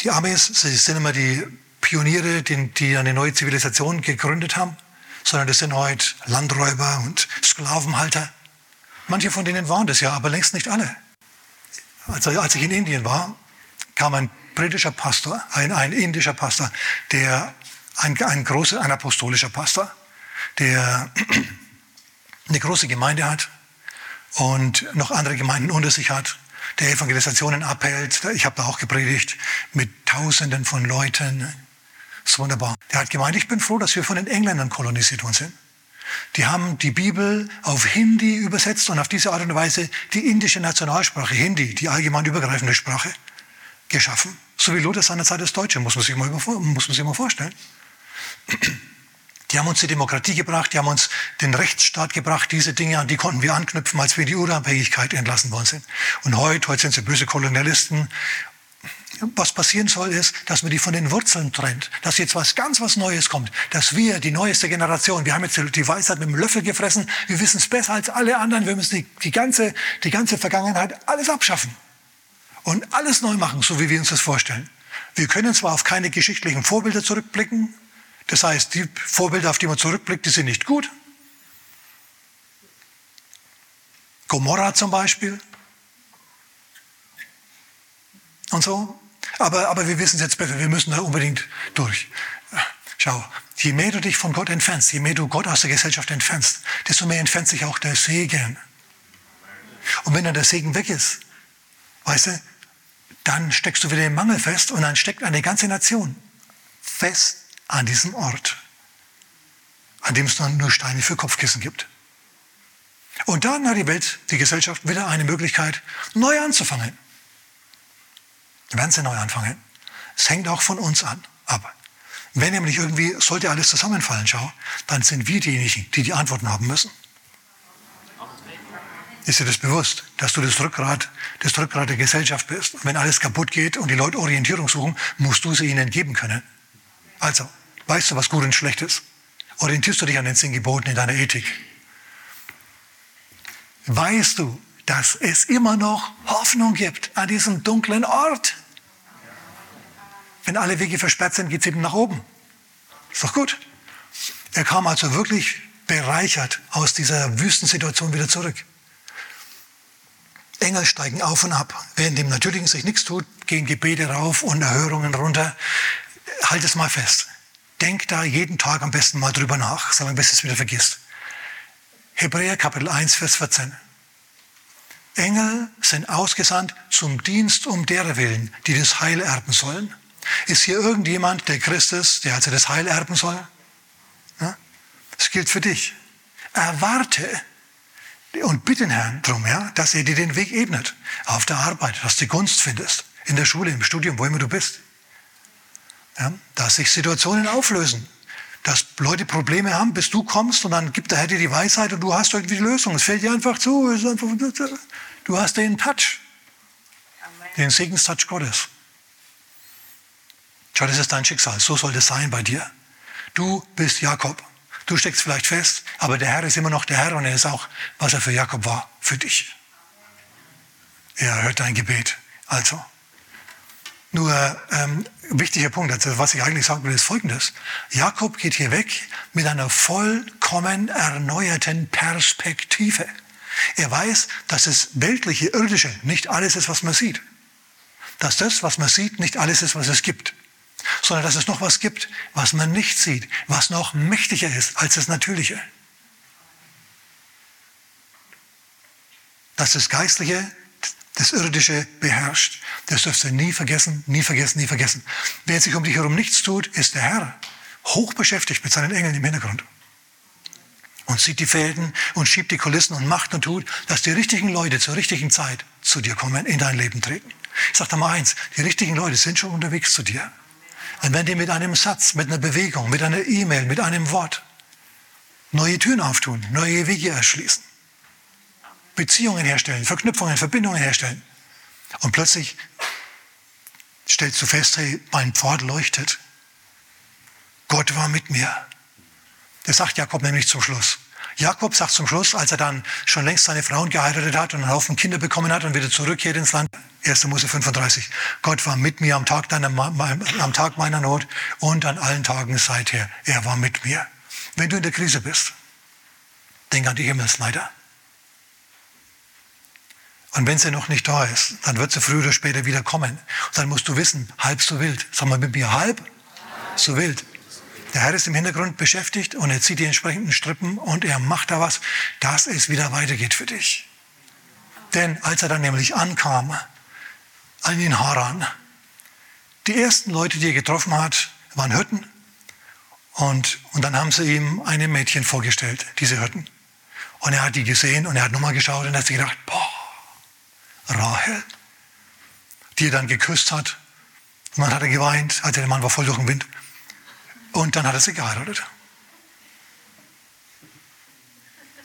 Die Amis, sie sind immer die Pioniere, die, die eine neue Zivilisation gegründet haben, sondern das sind heute Landräuber und Sklavenhalter. Manche von denen waren das ja, aber längst nicht alle. Also, als ich in Indien war, kam ein britischer Pastor, ein, ein indischer Pastor, der ein, ein, großer, ein apostolischer Pastor, der eine große Gemeinde hat und noch andere Gemeinden unter sich hat, der Evangelisationen abhält. Ich habe da auch gepredigt mit Tausenden von Leuten. Das ist wunderbar. Der hat gemeint, ich bin froh, dass wir von den Engländern kolonisiert worden sind. Die haben die Bibel auf Hindi übersetzt und auf diese Art und Weise die indische Nationalsprache, Hindi, die allgemein übergreifende Sprache, geschaffen. So wie Luther seinerzeit das Deutsche, muss man sich mal, muss man sich mal vorstellen. Die haben uns die Demokratie gebracht, die haben uns den Rechtsstaat gebracht, diese Dinge, an die konnten wir anknüpfen, als wir die Unabhängigkeit entlassen worden sind. Und heute, heute sind sie böse Kolonialisten. Was passieren soll, ist, dass man die von den Wurzeln trennt, dass jetzt was ganz was Neues kommt, dass wir, die neueste Generation, wir haben jetzt die Weisheit mit dem Löffel gefressen, wir wissen es besser als alle anderen, wir müssen die, die, ganze, die ganze Vergangenheit alles abschaffen und alles neu machen, so wie wir uns das vorstellen. Wir können zwar auf keine geschichtlichen Vorbilder zurückblicken, das heißt, die Vorbilder, auf die man zurückblickt, die sind nicht gut. Gomorra zum Beispiel. Und so. Aber, aber wir wissen es jetzt besser, wir müssen da unbedingt durch. Schau, je mehr du dich von Gott entfernst, je mehr du Gott aus der Gesellschaft entfernst, desto mehr entfernt sich auch der Segen. Und wenn dann der Segen weg ist, weißt du, dann steckst du wieder im Mangel fest und dann steckt eine ganze Nation fest an diesem Ort, an dem es dann nur Steine für Kopfkissen gibt. Und dann hat die Welt, die Gesellschaft wieder eine Möglichkeit, neu anzufangen. Wir werden sie neu anfangen. Es hängt auch von uns an. Aber wenn nämlich irgendwie, sollte alles zusammenfallen, schau, dann sind wir diejenigen, die die Antworten haben müssen. Ist dir das bewusst, dass du das Rückgrat, das Rückgrat der Gesellschaft bist? Und wenn alles kaputt geht und die Leute Orientierung suchen, musst du sie ihnen geben können. Also, weißt du, was gut und schlecht ist? Orientierst du dich an den zehn Geboten in deiner Ethik? Weißt du, dass es immer noch Hoffnung gibt an diesem dunklen Ort? Wenn alle Wege versperrt sind, geht es eben nach oben. Ist doch gut. Er kam also wirklich bereichert aus dieser Wüstensituation wieder zurück. Engel steigen auf und ab. Während dem Natürlichen sich nichts tut, gehen Gebete rauf und Erhörungen runter. Halt es mal fest. Denk da jeden Tag am besten mal drüber nach, solange bis es wieder vergisst. Hebräer Kapitel 1, Vers 14. Engel sind ausgesandt zum Dienst um derer willen, die das Heil erben sollen. Ist hier irgendjemand, der Christ ist, der also das Heil erben soll? Ja? Das gilt für dich. Erwarte und bitte den Herrn darum, ja, dass er dir den Weg ebnet. Auf der Arbeit, dass du Gunst findest. In der Schule, im Studium, wo immer du bist. Ja, dass sich Situationen auflösen. Dass Leute Probleme haben, bis du kommst und dann gibt der Herr dir die Weisheit und du hast irgendwie die Lösung. Es fällt dir einfach zu. Du hast den Touch. Den Segenstouch Gottes. Schau, das ist dein Schicksal. So soll das sein bei dir. Du bist Jakob. Du steckst vielleicht fest, aber der Herr ist immer noch der Herr und er ist auch, was er für Jakob war, für dich. Er hört dein Gebet. Also, nur ähm, wichtiger Punkt, also was ich eigentlich sagen will, ist folgendes. Jakob geht hier weg mit einer vollkommen erneuerten Perspektive. Er weiß, dass das weltliche, irdische nicht alles ist, was man sieht. Dass das, was man sieht, nicht alles ist, was es gibt sondern dass es noch was gibt, was man nicht sieht, was noch mächtiger ist als das Natürliche. Dass das Geistliche das Irdische beherrscht. Das dürft ihr nie vergessen, nie vergessen, nie vergessen. Wer sich um dich herum nichts tut, ist der Herr. Hoch beschäftigt mit seinen Engeln im Hintergrund. Und sieht die Fäden und schiebt die Kulissen und macht und tut, dass die richtigen Leute zur richtigen Zeit zu dir kommen, in dein Leben treten. Ich sage da mal eins, die richtigen Leute sind schon unterwegs zu dir. Und wenn die mit einem Satz, mit einer Bewegung, mit einer E-Mail, mit einem Wort neue Türen auftun, neue Wege erschließen, Beziehungen herstellen, Verknüpfungen, Verbindungen herstellen. Und plötzlich stellst du fest, hey, mein Pfad leuchtet. Gott war mit mir. Das sagt Jakob nämlich zum Schluss. Jakob sagt zum Schluss, als er dann schon längst seine Frauen geheiratet hat und einen Haufen Kinder bekommen hat und wieder zurückkehrt ins Land, 1. Mose 35, Gott war mit mir am Tag, deiner, am Tag meiner Not und an allen Tagen seither. Er war mit mir. Wenn du in der Krise bist, denk an die Himmelsleiter. Und wenn sie noch nicht da ist, dann wird sie früher oder später wieder kommen. Und dann musst du wissen, halb so wild. Sag mal mit mir, halb so wild. Der Herr ist im Hintergrund beschäftigt und er zieht die entsprechenden Strippen und er macht da was, dass es wieder weitergeht für dich. Denn als er dann nämlich ankam, an den Haran, die ersten Leute, die er getroffen hat, waren Hütten. Und, und dann haben sie ihm einem Mädchen vorgestellt, diese Hütten. Und er hat die gesehen und er hat nochmal geschaut und hat sich gedacht, boah, Rahel, die er dann geküsst hat. Und dann hat er geweint, also der Mann war voll durch den Wind. Und dann hat er sie geheiratet.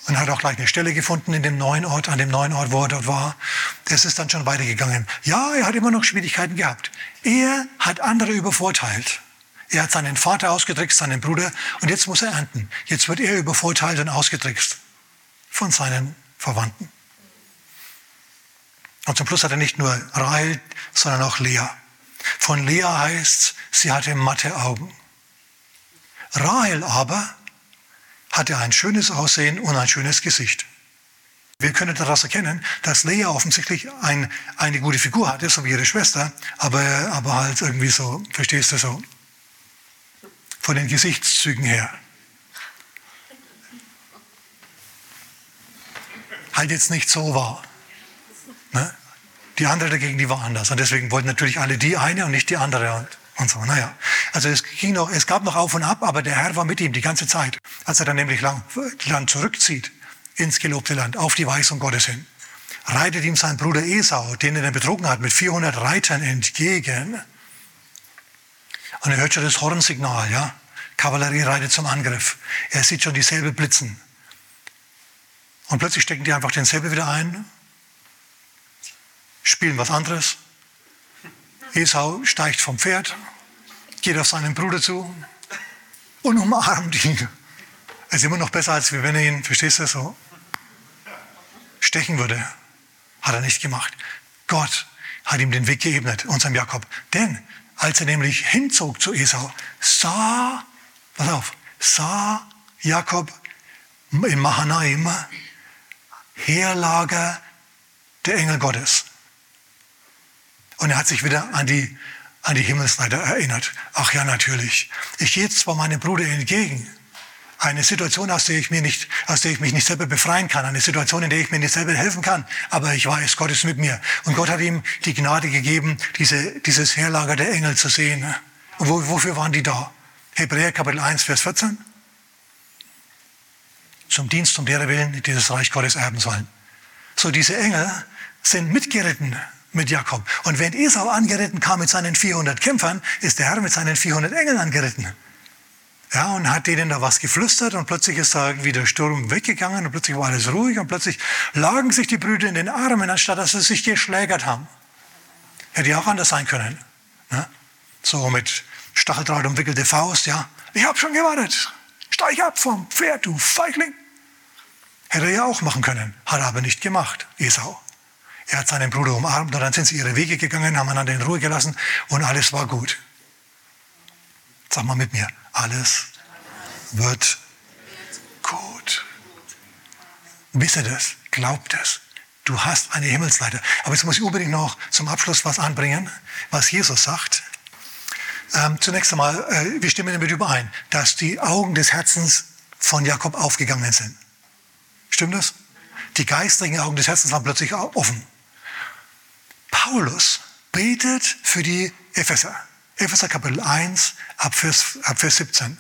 Und hat auch gleich eine Stelle gefunden in dem neuen Ort, an dem neuen Ort, wo er dort war. Das ist dann schon weitergegangen. Ja, er hat immer noch Schwierigkeiten gehabt. Er hat andere übervorteilt. Er hat seinen Vater ausgetrickst, seinen Bruder, und jetzt muss er ernten. Jetzt wird er übervorteilt und ausgetrickst von seinen Verwandten. Und zum Schluss hat er nicht nur Rahel, sondern auch Lea. Von Lea heißt, sie hatte matte Augen. Rahel aber hatte ein schönes Aussehen und ein schönes Gesicht. Wir können daraus erkennen, dass Lea offensichtlich ein, eine gute Figur hatte, so wie ihre Schwester, aber, aber halt irgendwie so, verstehst du so, von den Gesichtszügen her. Halt jetzt nicht so war. Ne? Die andere dagegen, die war anders. Und deswegen wollten natürlich alle die eine und nicht die andere. Und so, naja. Also es, ging noch, es gab noch auf und ab, aber der Herr war mit ihm die ganze Zeit. Als er dann nämlich lang, Land zurückzieht, ins gelobte Land, auf die Weisung Gottes hin, reitet ihm sein Bruder Esau, den er betrogen hat, mit 400 Reitern entgegen. Und er hört schon das Hornsignal, ja. Kavallerie reitet zum Angriff. Er sieht schon dieselbe Blitzen. Und plötzlich stecken die einfach denselben wieder ein, spielen was anderes. Esau steigt vom Pferd, geht auf seinen Bruder zu und umarmt ihn. Es ist immer noch besser, als wenn er ihn, verstehst du, so stechen würde. Hat er nicht gemacht. Gott hat ihm den Weg geebnet, unserem Jakob. Denn als er nämlich hinzog zu Esau, sah, pass auf, sah Jakob in Mahanaim Heerlager der Engel Gottes. Und er hat sich wieder an die, an die Himmelsleiter erinnert. Ach ja, natürlich. Ich gehe zwar meinem Bruder entgegen, eine Situation, aus der ich, mir nicht, aus der ich mich nicht selber befreien kann, eine Situation, in der ich mir nicht selber helfen kann, aber ich weiß, Gott ist mit mir. Und Gott hat ihm die Gnade gegeben, diese, dieses Heerlager der Engel zu sehen. Und wo, wofür waren die da? Hebräer Kapitel 1, Vers 14. Zum Dienst um derer Willen, die das Reich Gottes erben sollen. So, diese Engel sind mitgeritten mit Jakob. Und wenn Esau angeritten kam mit seinen 400 Kämpfern, ist der Herr mit seinen 400 Engeln angeritten. Ja, und hat denen da was geflüstert und plötzlich ist da wieder Sturm weggegangen und plötzlich war alles ruhig und plötzlich lagen sich die Brüder in den Armen, anstatt dass sie sich geschlägert haben. Hätte ja auch anders sein können. Ne? So mit Stacheldraht umwickelte Faust, ja. Ich habe schon gewartet. Steig ab vom Pferd, du Feigling. Hätte er ja auch machen können, hat er aber nicht gemacht, Esau. Er hat seinen Bruder umarmt und dann sind sie ihre Wege gegangen, haben einander in Ruhe gelassen und alles war gut. Sag mal mit mir, alles wird gut. Wisse das, glaub das. Du hast eine Himmelsleiter. Aber jetzt muss ich unbedingt noch zum Abschluss was anbringen, was Jesus sagt. Ähm, zunächst einmal, äh, wir stimmen damit überein, dass die Augen des Herzens von Jakob aufgegangen sind. Stimmt das? Die geistlichen Augen des Herzens waren plötzlich offen. Paulus betet für die Epheser. Epheser Kapitel 1 ab Vers, ab Vers 17.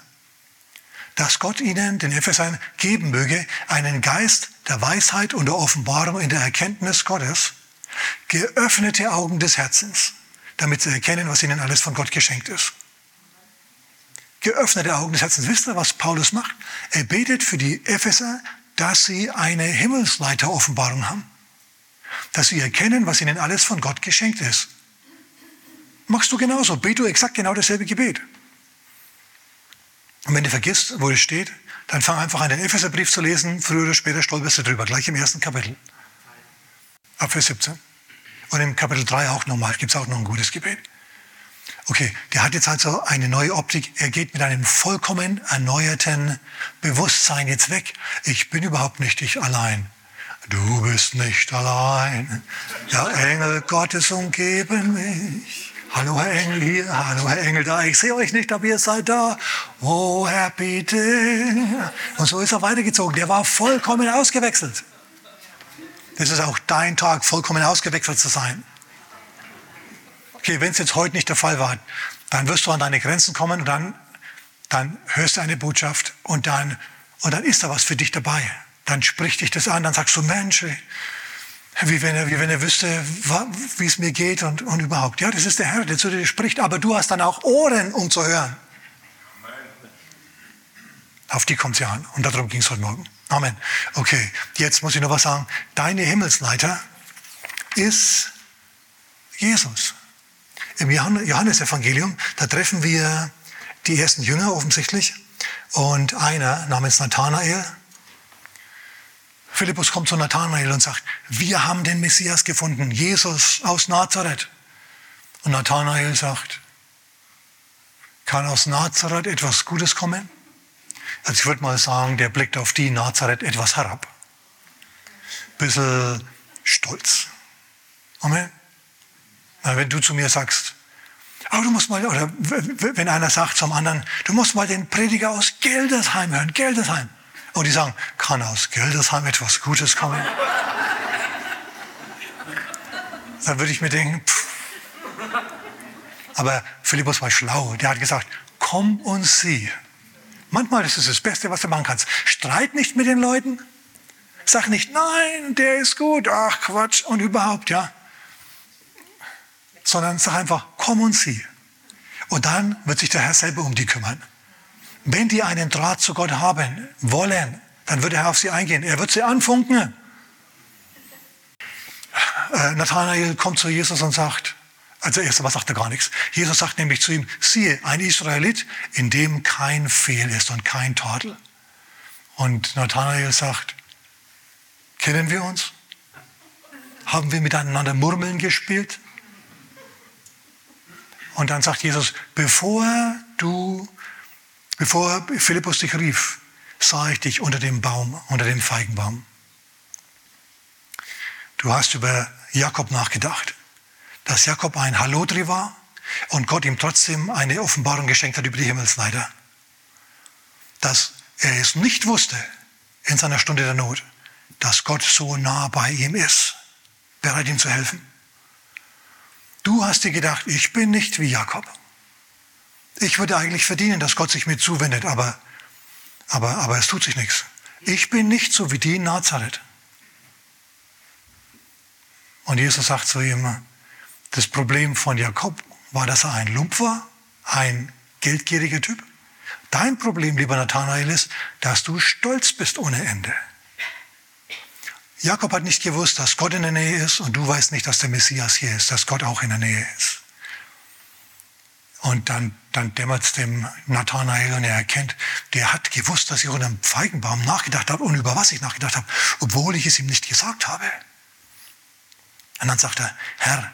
Dass Gott ihnen, den Ephesern, geben möge, einen Geist der Weisheit und der Offenbarung in der Erkenntnis Gottes, geöffnete Augen des Herzens, damit sie erkennen, was ihnen alles von Gott geschenkt ist. Geöffnete Augen des Herzens. Wisst ihr, was Paulus macht? Er betet für die Epheser, dass sie eine Himmelsleiter-Offenbarung haben. Dass sie erkennen, was ihnen alles von Gott geschenkt ist. Machst du genauso. Bet du exakt genau dasselbe Gebet. Und wenn du vergisst, wo es steht, dann fang einfach an, den Epheserbrief zu lesen. Früher oder später stolperst du drüber, gleich im ersten Kapitel. Ab Vers 17. Und im Kapitel 3 auch nochmal, gibt es auch noch ein gutes Gebet. Okay, der hat jetzt also eine neue Optik. Er geht mit einem vollkommen erneuerten Bewusstsein jetzt weg. Ich bin überhaupt nicht ich allein. Du bist nicht allein. Ja, Engel Gottes umgeben mich. Hallo Herr Engel hier, hallo Herr Engel da, ich sehe euch nicht, aber ihr seid da. Oh Herr bitte. Und so ist er weitergezogen. Der war vollkommen ausgewechselt. Das ist auch dein Tag, vollkommen ausgewechselt zu sein. Okay, wenn es jetzt heute nicht der Fall war, dann wirst du an deine Grenzen kommen und dann, dann hörst du eine Botschaft und dann, und dann ist da was für dich dabei. Dann spricht dich das an, dann sagst du, Mensch, wie wenn er, wie wenn er wüsste, wie es mir geht und, und überhaupt. Ja, das ist der Herr, der zu dir spricht, aber du hast dann auch Ohren, um zu hören. Auf die kommt es ja an. Und darum ging es heute Morgen. Amen. Okay, jetzt muss ich noch was sagen. Deine Himmelsleiter ist Jesus. Im Johannesevangelium, da treffen wir die ersten Jünger offensichtlich und einer namens Nathanael, Philippus kommt zu Nathanael und sagt, wir haben den Messias gefunden, Jesus aus Nazareth. Und Nathanael sagt, kann aus Nazareth etwas Gutes kommen? Also ich würde mal sagen, der blickt auf die Nazareth etwas herab. Bisschen stolz. Amen. wenn du zu mir sagst, aber du musst mal, oder wenn einer sagt zum anderen, du musst mal den Prediger aus Geldesheim hören, Geldesheim. Und die sagen, kann aus Gildesheim etwas Gutes kommen? Dann würde ich mir denken, pff. aber Philippus war schlau. Der hat gesagt, komm und sieh. Manchmal ist es das Beste, was du machen kannst. Streit nicht mit den Leuten. Sag nicht, nein, der ist gut. Ach, Quatsch. Und überhaupt, ja. Sondern sag einfach, komm und sieh. Und dann wird sich der Herr selber um die kümmern. Wenn die einen Draht zu Gott haben wollen, dann wird er auf sie eingehen. Er wird sie anfunken. Äh, Nathanael kommt zu Jesus und sagt, also erst einmal sagt er gar nichts. Jesus sagt nämlich zu ihm, siehe, ein Israelit, in dem kein Fehl ist und kein Tadel. Und Nathanael sagt, kennen wir uns? Haben wir miteinander Murmeln gespielt? Und dann sagt Jesus, bevor du, bevor Philippus dich rief, sah ich dich unter dem Baum, unter dem Feigenbaum. Du hast über Jakob nachgedacht, dass Jakob ein Halodri war und Gott ihm trotzdem eine Offenbarung geschenkt hat über die Himmelsleiter. Dass er es nicht wusste in seiner Stunde der Not, dass Gott so nah bei ihm ist, bereit ihm zu helfen. Du hast dir gedacht, ich bin nicht wie Jakob. Ich würde eigentlich verdienen, dass Gott sich mir zuwendet, aber, aber, aber es tut sich nichts. Ich bin nicht so wie die in Nazareth. Und Jesus sagt zu ihm, das Problem von Jakob war, dass er ein Lump war, ein geldgieriger Typ. Dein Problem, lieber Nathanael, ist, dass du stolz bist ohne Ende. Jakob hat nicht gewusst, dass Gott in der Nähe ist und du weißt nicht, dass der Messias hier ist, dass Gott auch in der Nähe ist. Und dann, dann dämmert es dem Nathanael und er erkennt, der hat gewusst, dass ich unter einem Feigenbaum nachgedacht habe und über was ich nachgedacht habe, obwohl ich es ihm nicht gesagt habe. Und dann sagt er, Herr,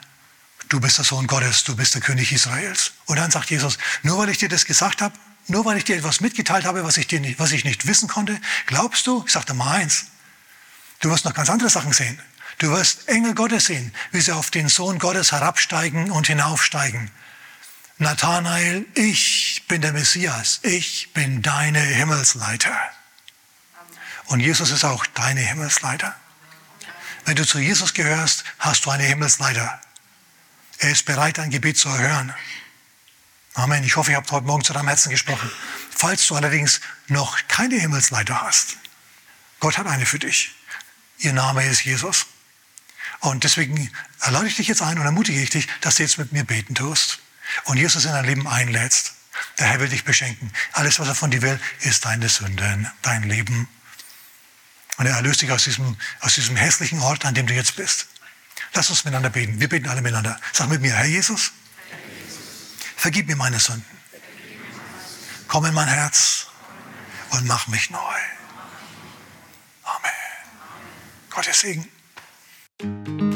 du bist der Sohn Gottes, du bist der König Israels. Und dann sagt Jesus, nur weil ich dir das gesagt habe, nur weil ich dir etwas mitgeteilt habe, was ich, dir nicht, was ich nicht wissen konnte, glaubst du? Ich sagte mal eins, Du wirst noch ganz andere Sachen sehen. Du wirst Engel Gottes sehen, wie sie auf den Sohn Gottes herabsteigen und hinaufsteigen. Nathanael, ich bin der Messias, ich bin deine Himmelsleiter. Und Jesus ist auch deine Himmelsleiter. Wenn du zu Jesus gehörst, hast du eine Himmelsleiter. Er ist bereit, dein Gebet zu erhören. Amen. Ich hoffe, ihr habt heute Morgen zu deinem Herzen gesprochen. Falls du allerdings noch keine Himmelsleiter hast, Gott hat eine für dich. Ihr Name ist Jesus. Und deswegen erlaube ich dich jetzt ein und ermutige ich dich, dass du jetzt mit mir beten tust und Jesus in dein Leben einlädst. Der Herr will dich beschenken. Alles, was er von dir will, ist deine Sünden, dein Leben. Und er erlöst dich aus diesem, aus diesem hässlichen Ort, an dem du jetzt bist. Lass uns miteinander beten. Wir beten alle miteinander. Sag mit mir, Herr Jesus, vergib mir meine Sünden. Komm in mein Herz und mach mich neu. Gottes Segen.